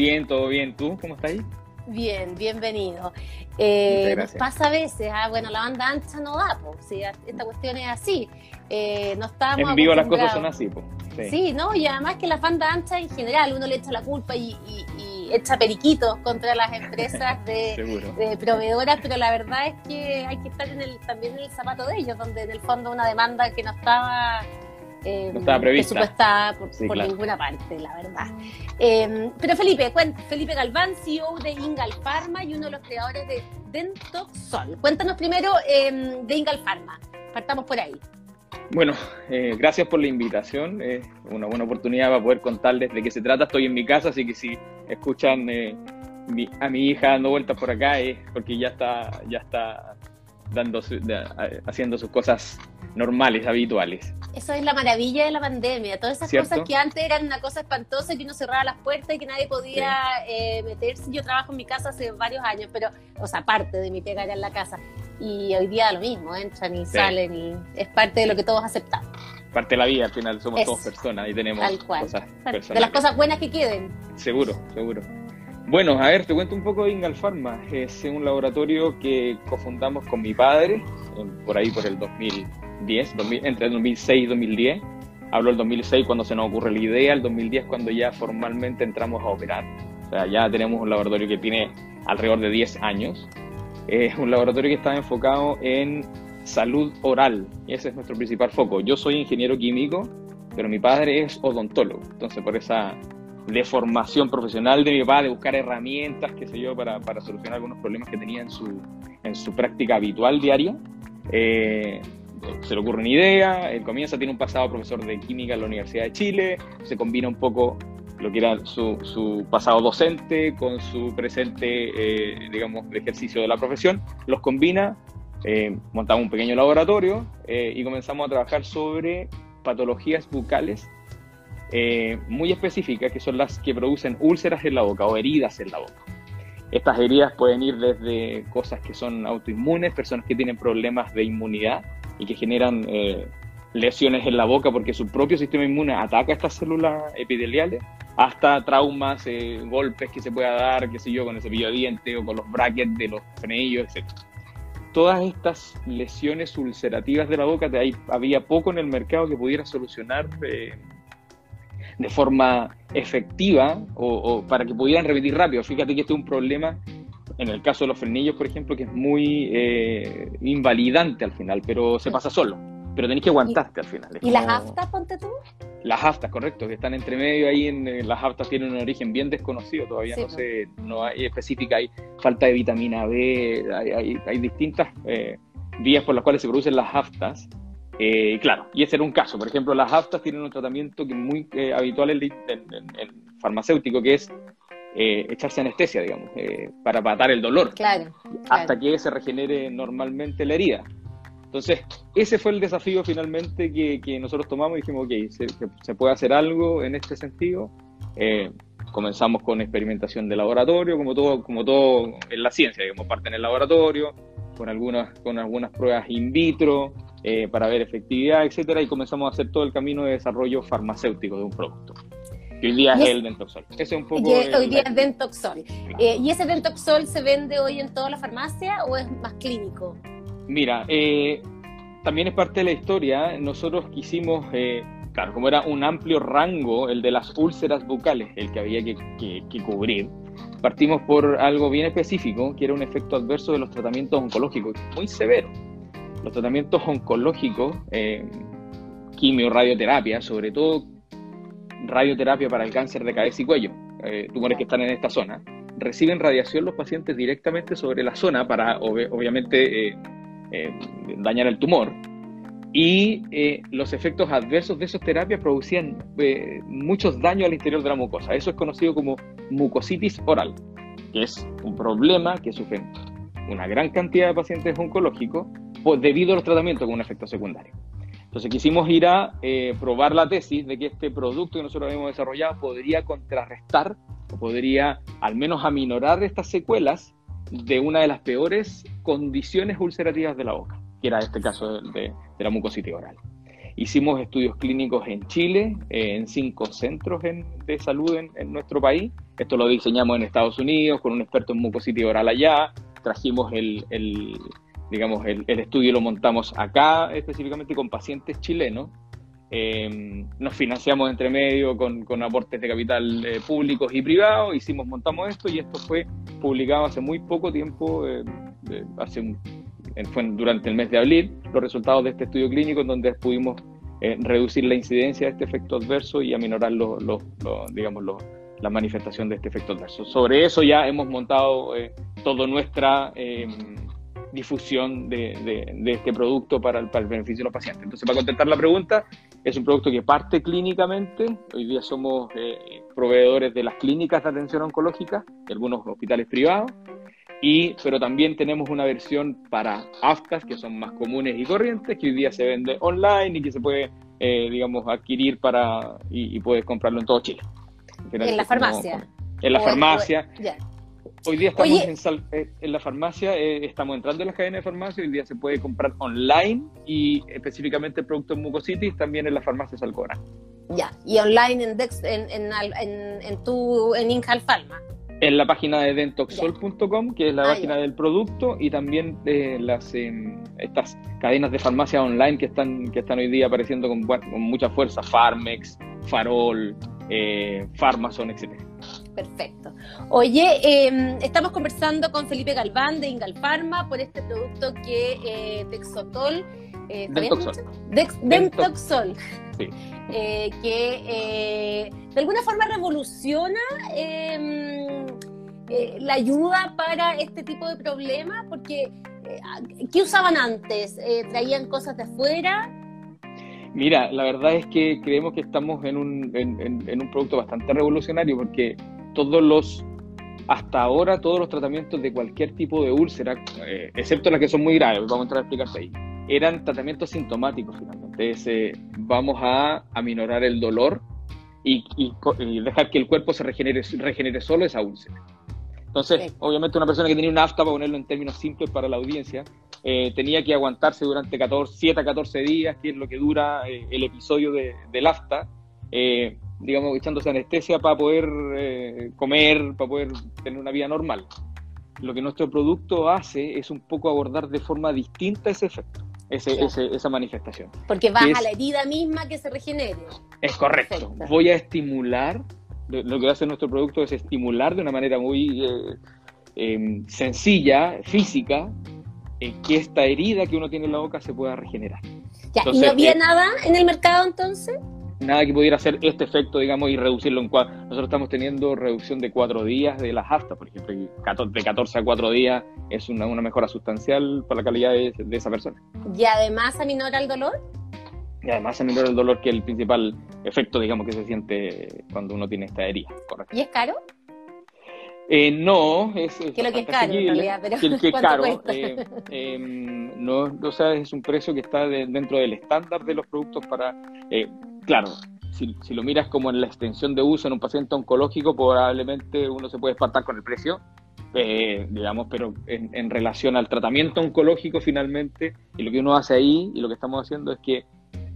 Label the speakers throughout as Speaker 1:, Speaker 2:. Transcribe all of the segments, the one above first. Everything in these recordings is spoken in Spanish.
Speaker 1: Bien, todo bien. ¿Tú cómo estás ahí?
Speaker 2: Bien, bienvenido. Eh, nos pasa a veces, ah, bueno, la banda ancha no da, pues, si esta cuestión es así. Eh, no estamos
Speaker 1: en vivo las cosas son así, pues.
Speaker 2: Sí. no, y además que la banda ancha en general uno le echa la culpa y, echa periquitos contra las empresas de, proveedoras, pero la verdad es que hay que estar en el, también en el zapato de ellos, donde en el fondo una demanda que no estaba
Speaker 1: eh, no estaba prevista.
Speaker 2: por, ninguna parte, la verdad. Eh, pero Felipe, Felipe Galván, CEO de Ingal Pharma y uno de los creadores de Dentoxol. Cuéntanos primero eh, de Ingal Pharma. Partamos por ahí.
Speaker 1: Bueno, eh, gracias por la invitación. Es una buena oportunidad para poder contarles de qué se trata. Estoy en mi casa, así que si escuchan eh, a mi hija dando vueltas por acá es porque ya está, ya está dando, haciendo sus cosas normales, habituales.
Speaker 2: Eso es la maravilla de la pandemia. Todas esas cosas que antes eran una cosa espantosa, que uno cerraba las puertas y que nadie podía eh, meterse. Yo trabajo en mi casa hace varios años, pero, o sea, parte de mi pega era en la casa y hoy día lo mismo, entran y salen y es parte de lo que todos aceptamos.
Speaker 1: Parte de la vida, al final somos todos personas y tenemos cosas personales.
Speaker 2: De las cosas buenas que queden.
Speaker 1: Seguro, seguro. Bueno, a ver, te cuento un poco de Ingal Pharma. Es un laboratorio que cofundamos con mi padre, por ahí por el 2010, entre el 2006 y 2010. Hablo del 2006 cuando se nos ocurre la idea, el 2010 cuando ya formalmente entramos a operar. O sea, ya tenemos un laboratorio que tiene alrededor de 10 años es un laboratorio que está enfocado en salud oral. Y ese es nuestro principal foco. Yo soy ingeniero químico, pero mi padre es odontólogo. Entonces, por esa deformación profesional de mi padre, de buscar herramientas, qué sé yo, para, para solucionar algunos problemas que tenía en su, en su práctica habitual diaria, eh, se le ocurre una idea, él comienza, tiene un pasado profesor de química en la Universidad de Chile, se combina un poco lo que era su, su pasado docente con su presente, eh, digamos, de ejercicio de la profesión, los combina, eh, montamos un pequeño laboratorio eh, y comenzamos a trabajar sobre patologías bucales muy específicas, que son las que producen úlceras en la boca o heridas en la boca. Estas heridas pueden ir desde cosas que son autoinmunes, personas que tienen problemas de inmunidad y que generan lesiones en la boca porque su propio sistema inmune ataca estas células epiteliales, hasta traumas, eh, golpes que se pueda dar, qué sé yo, con el cepillo de diente o con los brackets de los frenillos, etc. Todas estas lesiones ulcerativas de la boca, de ahí había poco en el mercado que pudiera solucionar eh, de forma efectiva o, para que pudieran repetir rápido. Fíjate que este es un problema en el caso de los frenillos, por ejemplo, que es muy eh, invalidante al final, pero se pasa solo pero tenés que aguantarte al final.
Speaker 2: ¿Y las aftas, ponte tú?
Speaker 1: Las aftas, correcto, que están entre medio ahí, en, las aftas tienen un origen bien desconocido, todavía no sé, no hay específica, hay falta de vitamina B, hay, distintas eh, vías por las cuales se producen las aftas. Eh, claro, y ese era un caso. Por ejemplo, las aftas tienen un tratamiento que es muy eh, habitual en, el farmacéutico, que es echarse anestesia, digamos, para matar el dolor.
Speaker 2: Claro,
Speaker 1: Hasta que se regenere normalmente la herida. Entonces, ese fue el desafío finalmente que, nosotros tomamos y dijimos, ok, se, puede hacer algo en este sentido. Eh, comenzamos con experimentación de laboratorio, como todo, como todo en la ciencia, digamos, parte en el laboratorio, con algunas, con algunas pruebas in vitro eh, para ver efectividad, etcétera, y comenzamos a hacer todo el camino de desarrollo farmacéutico de un producto. Que hoy día es, el Dentoxol.
Speaker 2: Ese es un poco. hoy día es Dentoxol. Eh, ¿Y ese Dentoxol se vende hoy en toda la farmacia o es más clínico?
Speaker 1: Mira, eh, también es parte de la historia. Nosotros quisimos, eh, claro, como era un amplio rango, el de las úlceras bucales, el que había que, cubrir, partimos por algo bien específico, que era un efecto adverso de los tratamientos oncológicos, muy severo. Los tratamientos oncológicos, eh, quimio, radioterapia, sobre todo radioterapia para el cáncer de cabeza y cuello, eh, tumores que están en esta zona, reciben radiación los pacientes directamente sobre la zona para, obviamente, eh, eh, dañar el tumor. Y los efectos adversos de esas terapias producían muchos daños al interior de la mucosa. Eso es conocido como mucositis oral, que es un problema que sufren una gran cantidad de pacientes oncológicos pues, debido a los tratamientos con un efecto secundario. Entonces quisimos ir a probar la tesis de que este producto que nosotros habíamos desarrollado podría contrarrestar o podría al menos aminorar estas secuelas de una de las peores condiciones ulcerativas de la boca, que era este caso de, la mucositis oral. Hicimos estudios clínicos en Chile, eh, en cinco centros de salud en, nuestro país, Esto lo diseñamos en Estados Unidos con un experto en mucositis oral allá. Trajimos el, digamos, el, estudio lo montamos acá específicamente con pacientes chilenos. Eh, nos financiamos entre medio con, aportes de capital eh, públicos y privados, hicimos, montamos esto y esto fue publicado hace muy poco tiempo, hace fue durante el mes de abril, los resultados de este estudio clínico en donde pudimos eh, reducir la incidencia de este efecto adverso y aminorar los, digamos, la manifestación de este efecto adverso. Sobre eso ya hemos montado eh, toda nuestra em, difusión de, este producto para el, para el, beneficio de los pacientes. Entonces, para contestar la pregunta, es un producto que parte clínicamente. Hoy día somos eh, proveedores de las clínicas de atención oncológica, de algunos hospitales privados, y, pero también tenemos una versión para aftas que son más comunes y corrientes, que hoy día se vende online y que se puede, eh, digamos, adquirir para y, puedes comprarlo en todo Chile.
Speaker 2: En, la farmacia.
Speaker 1: en la farmacia. Hoy día estamos eh, en, la farmacia, eh, estamos entrando en las cadenas de farmacia, hoy día se puede comprar online y específicamente el producto en Mucositis también en la farmacia Salcora.
Speaker 2: Ya, y online en, Dex, en, en, en, en, tu, en Incalfalma
Speaker 1: en la página de dentoxol.com, que es la ah, página del producto, y también de las em, estas cadenas de farmacia online que están, que están hoy día apareciendo con, con mucha fuerza, Farmex, Farol, eh, Pharmason, etc.
Speaker 2: Perfecto. Oye, em, estamos conversando con Felipe Galván de Ingalfarma por este producto que eh, Dexotol.
Speaker 1: Eh, Dentoxol.
Speaker 2: Dentoxol. Sí. Eh, que eh, de alguna forma revoluciona em, eh, la ayuda para este tipo de problemas, porque ¿qué usaban antes? ¿Traían cosas de afuera?
Speaker 1: Mira, la verdad es que creemos que estamos en un, en un producto bastante revolucionario, porque todos los hasta ahora todos los tratamientos de cualquier tipo de úlcera, excepto las que son muy graves, vamos a entrar a explicarte ahí, eran tratamientos sintomáticos finalmente. Es, vamos a aminorar el dolor y, dejar que el cuerpo se regenere, regenere solo esa úlcera. Entonces, obviamente una persona que tenía una afta, para ponerlo en términos simples para la audiencia, eh, tenía que aguantarse durante 14, 7 a 14 días, que es lo que dura eh, el episodio de, del afta, eh, digamos, echándose anestesia para poder comer, para poder tener una vida normal. Lo que nuestro producto hace es un poco abordar de forma distinta ese efecto esa manifestación.
Speaker 2: Porque vas a la herida misma que se regenere.
Speaker 1: Es correcto. Voy a estimular, lo que hace nuestro producto es estimular de una manera muy eh, em, sencilla, física, eh, que esta herida que uno tiene en la boca se pueda regenerar.
Speaker 2: ¿Y no había eh, nada en el mercado entonces?
Speaker 1: Nada que pudiera hacer este efecto, digamos, y reducirlo en cuatro. Nosotros estamos teniendo reducción de cuatro días de las aftas, por ejemplo, de 14 a cuatro días es una, mejora sustancial para la calidad de, esa persona.
Speaker 2: ¿Y además aminora el dolor?
Speaker 1: Y además aminora el dolor, que es el principal efecto, digamos, que se siente cuando uno tiene esta herida.
Speaker 2: Correcto. ¿Y es caro?
Speaker 1: Eh, no, es,
Speaker 2: que lo que es caro en realidad, pero
Speaker 1: que, es caro. Eh, em, no, o sea, es un precio que está dentro del estándar de los productos para eh, claro, si, lo miras como en la extensión de uso en un paciente oncológico, probablemente uno se puede espantar con el precio, eh, digamos, pero en, relación al tratamiento oncológico finalmente, y lo que uno hace ahí y lo que estamos haciendo es que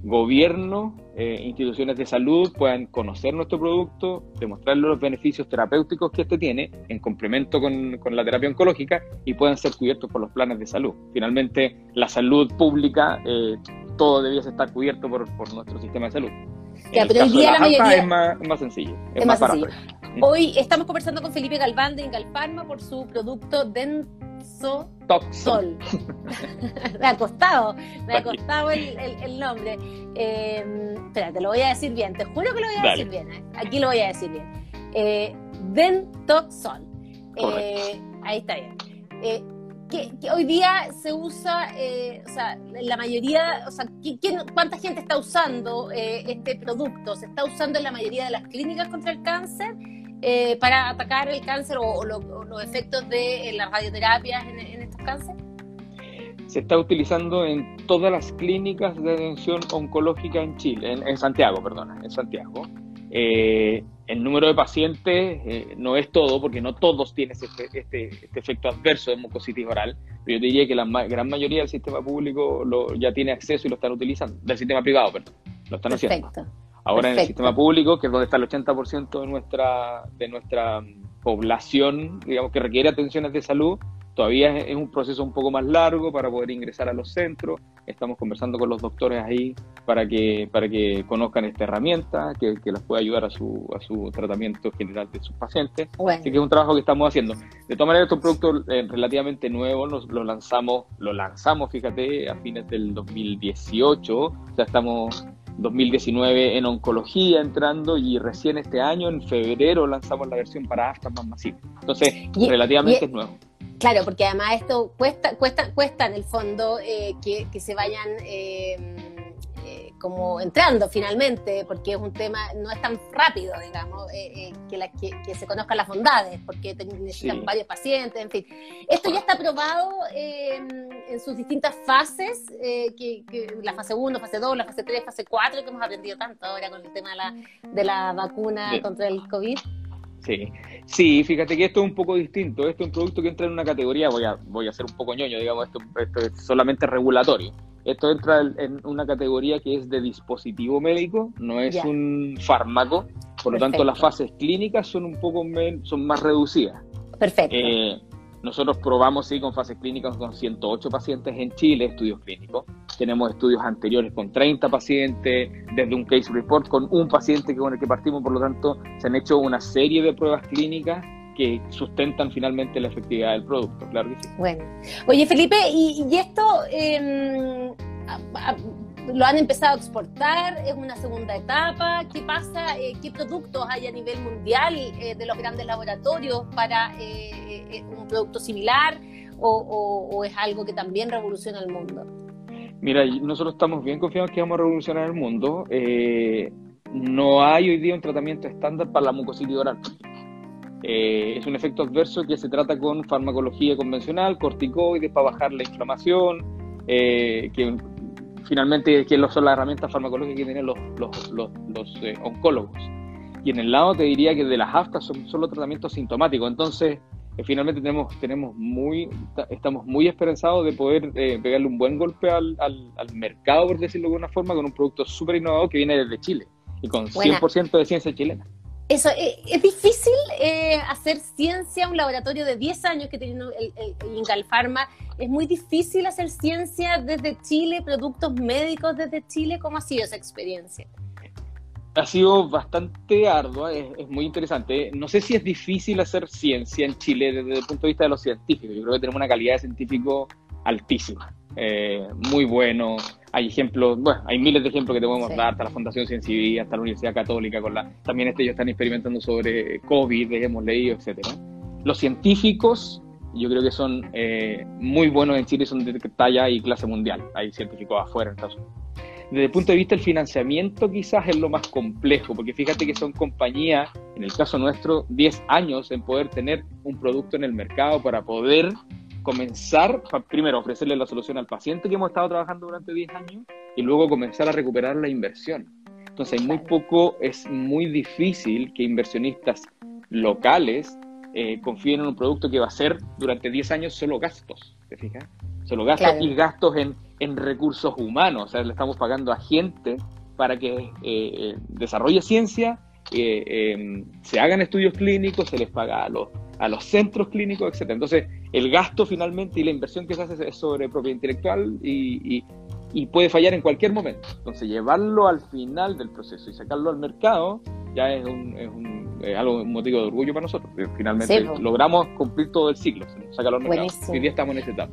Speaker 1: gobierno, eh, instituciones de salud puedan conocer nuestro producto, demostrarle los beneficios terapéuticos que este tiene en complemento con, la terapia oncológica y puedan ser cubiertos por los planes de salud. Finalmente, la salud pública eh, todo debiese estar cubierto por, nuestro sistema de salud.
Speaker 2: pero hoy día la, mayoría
Speaker 1: es más, sencillo.
Speaker 2: Es, más, sencillo. Hoy estamos conversando con Felipe Galván de Ingalfarma por su producto Denso Sol. me ha costado, me ha costado el, nombre. Eh, espera, te lo voy a decir bien, te juro que lo voy a decir bien. ¿eh? Aquí lo voy a decir bien. Eh, Dentoxol. Eh, ahí está bien. Eh, que, hoy día se usa, eh, o sea, la mayoría, o sea, ¿cuánta gente está usando eh, este producto? ¿Se está usando en la mayoría de las clínicas contra el cáncer eh, para atacar el cáncer o, los efectos de las radioterapias en, estos cánceres?
Speaker 1: Se está utilizando en todas las clínicas de atención oncológica en Chile, en, en Santiago, perdona, en Santiago. Eh, el número de pacientes eh, no es todo, porque no todos tienen este, este, este, efecto adverso de mucositis oral, pero yo diría que la gran mayoría del sistema público lo, ya tiene acceso y lo están utilizando, del sistema privado, perdón, lo están haciendo. Ahora en el sistema público, que es donde está el 80% de nuestra, de nuestra población, digamos, que requiere atenciones de salud, todavía es, un proceso un poco más largo para poder ingresar a los centros. Estamos conversando con los doctores ahí para que, para que conozcan esta herramienta, que, que pueda ayudar a su, a su tratamiento general de sus pacientes. Así que es un trabajo que estamos haciendo. De todas maneras, este es un producto eh, relativamente nuevo, nos, lo lanzamos, lo lanzamos, fíjate, a fines del 2018, o sea, estamos 2019 en oncología entrando y recién este año, en febrero, lanzamos la versión para aftas más masiva. Entonces, relativamente es nuevo.
Speaker 2: Claro, porque además esto cuesta, cuesta, cuesta en el fondo eh, que, que, se vayan eh, como entrando finalmente, porque es un tema, no es tan rápido, digamos, eh, eh, que, que, se conozcan las bondades, porque necesitan varios pacientes, en fin. Esto ya está aprobado em, en sus distintas fases, eh, que, la fase 1, fase 2, la fase 3, fase 4, que hemos aprendido tanto ahora con el tema de la, de la vacuna contra el COVID.
Speaker 1: Sí, sí, fíjate que esto es un poco distinto. Esto es un producto que entra en una categoría, voy a, voy a ser un poco ñoño, digamos, esto, esto es solamente regulatorio. Esto entra en una categoría que es de dispositivo médico, no es un fármaco, por lo tanto las fases clínicas son un poco son más reducidas.
Speaker 2: Perfecto.
Speaker 1: Eh, nosotros probamos sí con fases clínicas con 108 pacientes en Chile, estudios clínicos. Tenemos estudios anteriores con 30 pacientes, desde un case report con un paciente con el que partimos, por lo tanto se han hecho una serie de pruebas clínicas que sustentan finalmente la efectividad del producto, claro que sí.
Speaker 2: Bueno, oye Felipe, ¿y, esto em, lo han empezado a exportar? ¿Es una segunda etapa? ¿Qué pasa? Eh, ¿Qué productos hay a nivel mundial eh, de los grandes laboratorios para eh, un producto similar? O, es algo que también revoluciona el mundo?
Speaker 1: Mira, nosotros estamos bien confiados que vamos a revolucionar el mundo. no hay hoy día un tratamiento estándar para la mucositis oral. Eh, es un efecto adverso que se trata con farmacología convencional, corticoides para bajar la inflamación, eh, que finalmente que son las herramientas farmacológicas que tienen los, los, eh, oncólogos. Y en el lado te diría que de las aftas son solo tratamientos sintomáticos. Entonces, finalmente tenemos, tenemos muy, estamos muy esperanzados de poder pegarle un buen golpe al, al, mercado, por decirlo de alguna forma, con un producto súper innovador que viene desde Chile y con 100% de ciencia chilena.
Speaker 2: Eso, eh, es difícil eh, hacer ciencia, un laboratorio de 10 años que tiene el, el, Incal Pharma, es muy difícil hacer ciencia desde Chile, productos médicos desde Chile, ¿cómo ha sido esa experiencia?
Speaker 1: Ha sido bastante ardua, es, muy interesante. No sé si es difícil hacer ciencia en Chile desde el punto de vista de los científicos, yo creo que tenemos una calidad de científico altísima, eh, muy bueno, hay ejemplos, bueno, hay miles de ejemplos que te podemos dar, hasta la Fundación Ciencia hasta la Universidad Católica, con la, también este, ellos están experimentando sobre COVID, hemos leído, etcétera. Los científicos, yo creo que son eh, muy buenos en Chile, son de talla y clase mundial. Hay científicos afuera en Estados Unidos. Desde el punto de vista del financiamiento, quizás es lo más complejo, porque fíjate que son compañías, en el caso nuestro, 10 años en poder tener un producto en el mercado para poder comenzar, primero, ofrecerle la solución al paciente que hemos estado trabajando durante 10 años y luego comenzar a recuperar la inversión. Entonces, muy poco, es muy difícil que inversionistas locales eh, confíen en un producto que va a ser durante 10 años solo gastos, ¿te fijas? Solo gastos y gastos en, en, recursos humanos, o sea, le estamos pagando a gente para que eh, eh, desarrolle ciencia, em, se hagan estudios clínicos, se les paga a los a los centros clínicos, etc. Entonces, el gasto finalmente y la inversión que se hace es sobre propiedad intelectual y, puede fallar en cualquier momento. Entonces, llevarlo al final del proceso y sacarlo al mercado ya es, un, es, un, algo, un motivo de orgullo para nosotros. Finalmente logramos cumplir todo el ciclo, sacarlo al mercado. Hoy día estamos en esta etapa.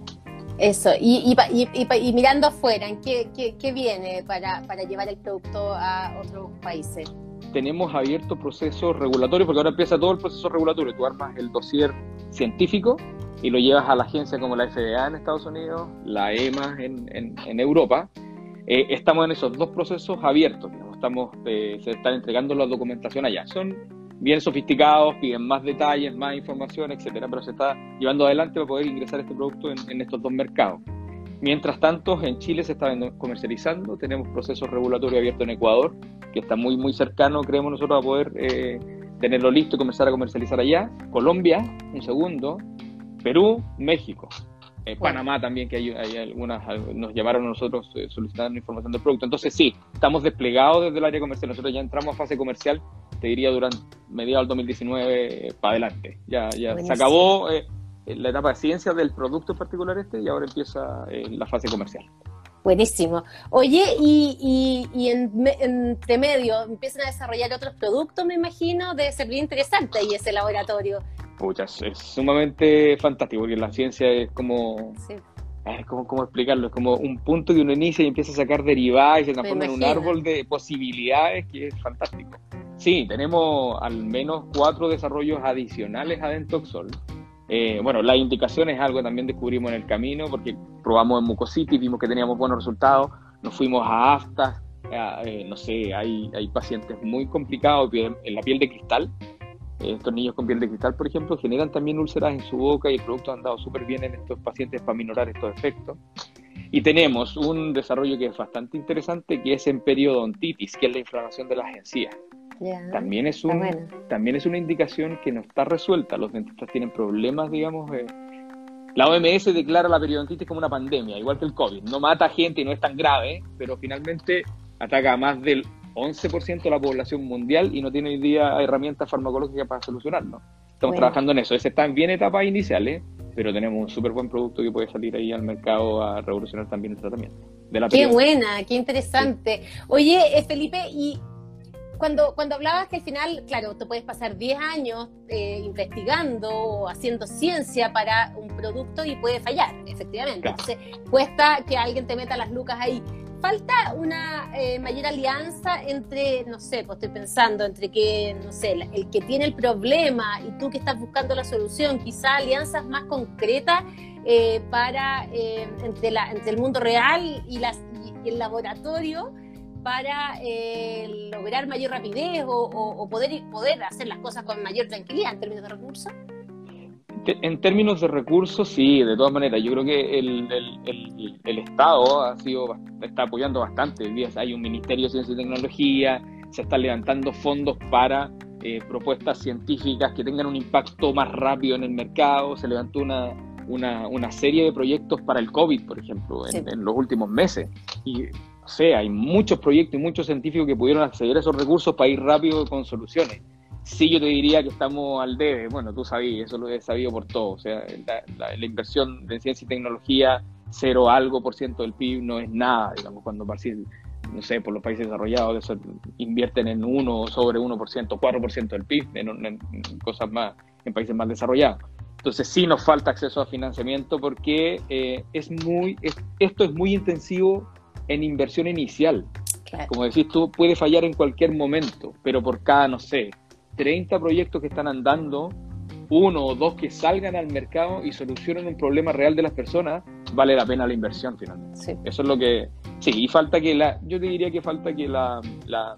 Speaker 2: Eso, y, y, mirando afuera, ¿qué, qué, qué viene para, para llevar el producto a otros países?
Speaker 1: Tenemos abierto procesos regulatorios, porque ahora empieza todo el proceso regulatorio. Tú armas el dossier científico y lo llevas a la agencia como la FDA en Estados Unidos, la EMA en, Europa. Eh, estamos en esos dos procesos abiertos. Estamos, eh, se están entregando la documentación allá. Son bien sofisticados, piden más detalles, más información, etcétera, pero se está llevando adelante para poder ingresar este producto en, en estos dos mercados. Mientras tanto, en Chile se está comercializando, tenemos procesos regulatorios abiertos en Ecuador, que está muy, muy cercano, creemos nosotros, a poder eh, tenerlo listo y comenzar a comercializar allá. Colombia, un segundo, Perú, México. Eh, Panamá también, que hay, algunas, nos llamaron a nosotros eh, solicitando información del producto. Entonces sí, estamos desplegados desde el área comercial. Nosotros ya entramos a fase comercial, te diría, durante mediados del 2019 eh, para adelante. Ya, ya se acabó la etapa de ciencia del producto en particular este y ahora empieza la fase comercial.
Speaker 2: Buenísimo. Oye, y, y, en, entre medio empiezan a desarrollar otros productos, me imagino, debe ser bien interesante y ese laboratorio.
Speaker 1: Puchas, es sumamente fantástico, porque la ciencia es como... Es como, ¿Cómo explicarlo? Es como un punto que uno inicia y empieza a sacar derivadas y se transforma en un árbol de posibilidades que es fantástico. Sí, tenemos al menos cuatro desarrollos adicionales a Dentoxol. Eh, bueno, la indicación es algo que también descubrimos en el camino porque probamos en mucositis, vimos que teníamos buenos resultados, nos fuimos a aftas, eh, no sé, hay, hay pacientes muy complicados en la piel de cristal, estos niños con piel de cristal, por ejemplo, generan también úlceras en su boca y el producto ha andado súper bien en estos pacientes para minorar estos efectos. Y tenemos un desarrollo que es bastante interesante, que es en periodontitis, que es la inflamación de las encías. También, es un, también es una indicación que no está resuelta. Los dentistas tienen problemas, digamos. Eh. La OMS declara la periodontitis como una pandemia, igual que el COVID. No mata gente y no es tan grave, pero finalmente ataca a más del 11% de la población mundial y no tiene hoy día herramientas farmacológicas para solucionarlo. Estamos trabajando en eso. Ese está en bien etapas iniciales, pero tenemos un súper buen producto que puede salir ahí al mercado a revolucionar también el tratamiento.
Speaker 2: qué buena, qué interesante. Oye, eh, Felipe, y cuando, cuando hablabas que al final, claro, te puedes pasar 10 años eh, investigando o haciendo ciencia para un producto y puede fallar, efectivamente. Entonces, cuesta que alguien te meta las lucas ahí falta una eh, mayor alianza entre, no sé, pues estoy pensando, entre que, no sé, el que tiene el problema y tú que estás buscando la solución, quizá alianzas más concretas eh, para, eh, entre, la, entre el mundo real y, las, y el laboratorio para lograr mayor rapidez o, o, poder, poder hacer las cosas con mayor tranquilidad en términos de recursos?
Speaker 1: En términos de recursos, sí, de todas maneras. Yo creo que el, el, Estado ha sido, está apoyando bastante. Hay un Ministerio de Ciencia y Tecnología, se están levantando fondos para eh, propuestas científicas que tengan un impacto más rápido en el mercado. Se levantó una, una, una serie de proyectos para el COVID, por ejemplo, en, en los últimos meses. Y, sea, hay muchos proyectos y muchos científicos que pudieron acceder a esos recursos para ir rápido con soluciones sí yo te diría que estamos al debe. Bueno, tú sabías, eso lo he sabido por todo. O sea, la, inversión de ciencia y tecnología, cero algo por ciento del PIB no es nada, digamos, cuando no sé, por los países desarrollados invierten en 1 sobre 1%, 4% del PIB, en, cosas más, en países más desarrollados. Entonces sí nos falta acceso a financiamiento porque eh, es muy, esto es muy intensivo en inversión inicial. Como decís tú, puede fallar en cualquier momento, pero por cada, no sé, 30 proyectos que están andando, uno o dos que salgan al mercado y solucionen un problema real de las personas, vale la pena la inversión finalmente. Eso es lo que... Sí, y falta que la... Yo te diría que falta que la... la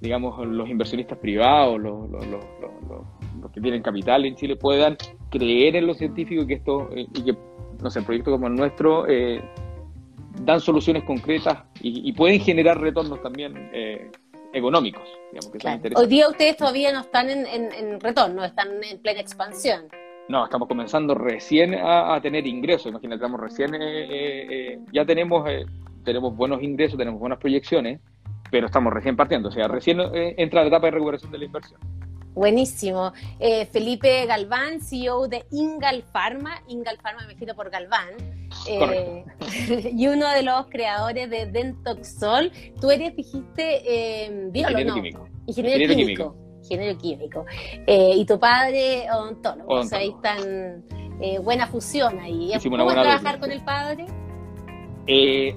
Speaker 1: digamos, los inversionistas privados, los, los, los, que tienen capital en Chile puedan creer en los científicos que esto, eh, y que, no sé, proyectos como el nuestro eh, dan soluciones concretas y, y, pueden generar retornos también eh, económicos.
Speaker 2: Hoy día ustedes todavía no están en, retorno, están en plena expansión.
Speaker 1: No, estamos comenzando recién a, tener ingresos. Imagínate, estamos recién, eh, eh, eh, ya tenemos, tenemos buenos ingresos, tenemos buenas proyecciones, pero estamos recién partiendo. O sea, recién entra la etapa de recuperación de la inversión.
Speaker 2: Buenísimo. Felipe Galván, CEO de Ingal Pharma. Ingal Pharma me imagino por Galván. Eh, y uno de los creadores de Dentoxol. Tú eres, dijiste, eh,
Speaker 1: Ingeniero químico.
Speaker 2: Ingeniero, químico. Ingeniero químico. Eh, y tu padre, odontólogo. O sea, ahí están eh, buena fusión ahí. ¿Cómo trabajar con el padre?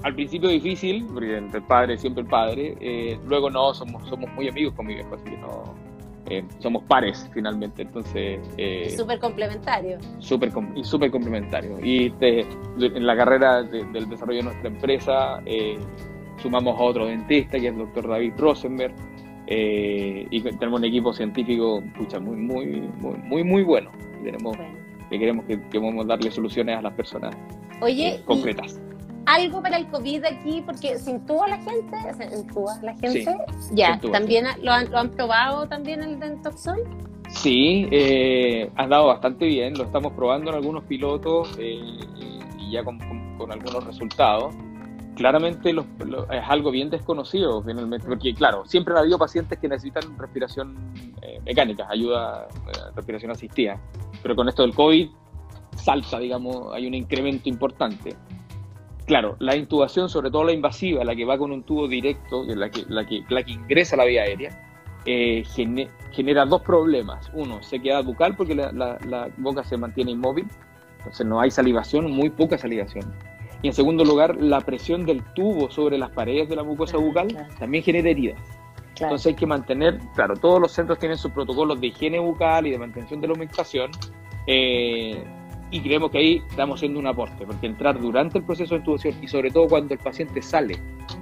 Speaker 1: al principio difícil, porque el padre siempre el padre. luego no, somos, somos muy amigos con mi viejo, así que no eh, somos pares finalmente, entonces...
Speaker 2: Eh, súper complementario.
Speaker 1: Super, y súper complementario. Y en la carrera del desarrollo de nuestra empresa eh, sumamos a otro dentista, que es el doctor David Rosenberg, eh, y tenemos un equipo científico pucha, muy, muy, muy, muy, muy bueno. tenemos, que queremos que, que podamos darle soluciones a las personas Oye, concretas
Speaker 2: algo para el COVID aquí, porque se intuba la gente, se intuba la gente, ya, también lo han, lo han probado también el Dentoxol.
Speaker 1: Sí, eh, has dado bastante bien, lo estamos probando en algunos pilotos eh, y ya con, algunos resultados. Claramente es algo bien desconocido, finalmente, porque claro, siempre han habido pacientes que necesitan respiración eh, mecánica, ayuda, respiración asistida, pero con esto del COVID salta, digamos, hay un incremento importante. Claro, la intubación, sobre todo la invasiva, la que va con un tubo directo, la que, la que, la que ingresa a la vía aérea, eh, genera dos problemas. Uno, sequedad bucal porque la, boca se mantiene inmóvil, entonces no hay salivación, muy poca salivación. Y en segundo lugar, la presión del tubo sobre las paredes de la mucosa bucal también genera heridas. Entonces hay que mantener, claro, todos los centros tienen sus protocolos de higiene bucal y de mantención de la humectación. Eh, y creemos que ahí estamos haciendo un aporte, porque entrar durante el proceso de intubación y sobre todo cuando el paciente sale,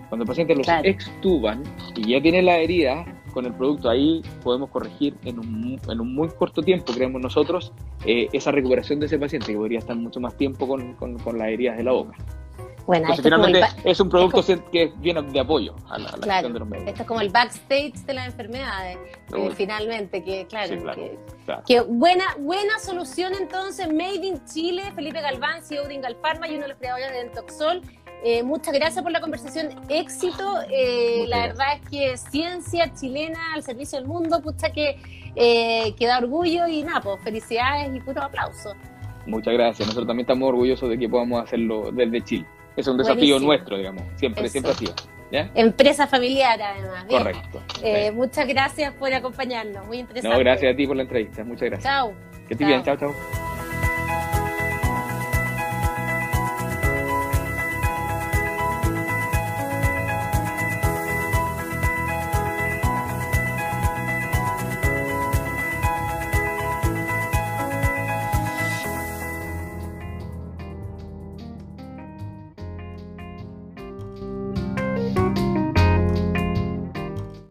Speaker 1: cuando el paciente los extuban y ya tiene la herida, con el producto ahí podemos corregir en un, en un muy corto tiempo, creemos nosotros, eh, esa recuperación de ese paciente que podría estar mucho más tiempo con, con, con las heridas de la boca. Bueno, finalmente es, un producto que viene de apoyo a la, a de los médicos.
Speaker 2: Esto es como el backstage de las enfermedades, eh, finalmente, que claro, que, buena, buena solución entonces, Made in Chile, Felipe Galván, CEO de Ingalfarma y uno de los creadores de Entoxol. Eh, muchas gracias por la conversación, éxito. Eh, la verdad es que ciencia chilena al servicio del mundo, pucha que, eh, da orgullo y nada, pues felicidades y puro aplauso.
Speaker 1: Muchas gracias, nosotros también estamos orgullosos de que podamos hacerlo desde Chile. Es un desafío nuestro, digamos, siempre, siempre ha sido.
Speaker 2: Empresa familiar, además.
Speaker 1: Correcto.
Speaker 2: Eh, muchas gracias por acompañarnos, muy interesante.
Speaker 1: No, gracias a ti por la entrevista, muchas gracias.
Speaker 2: Chao.
Speaker 1: Que estés bien, chao, chao.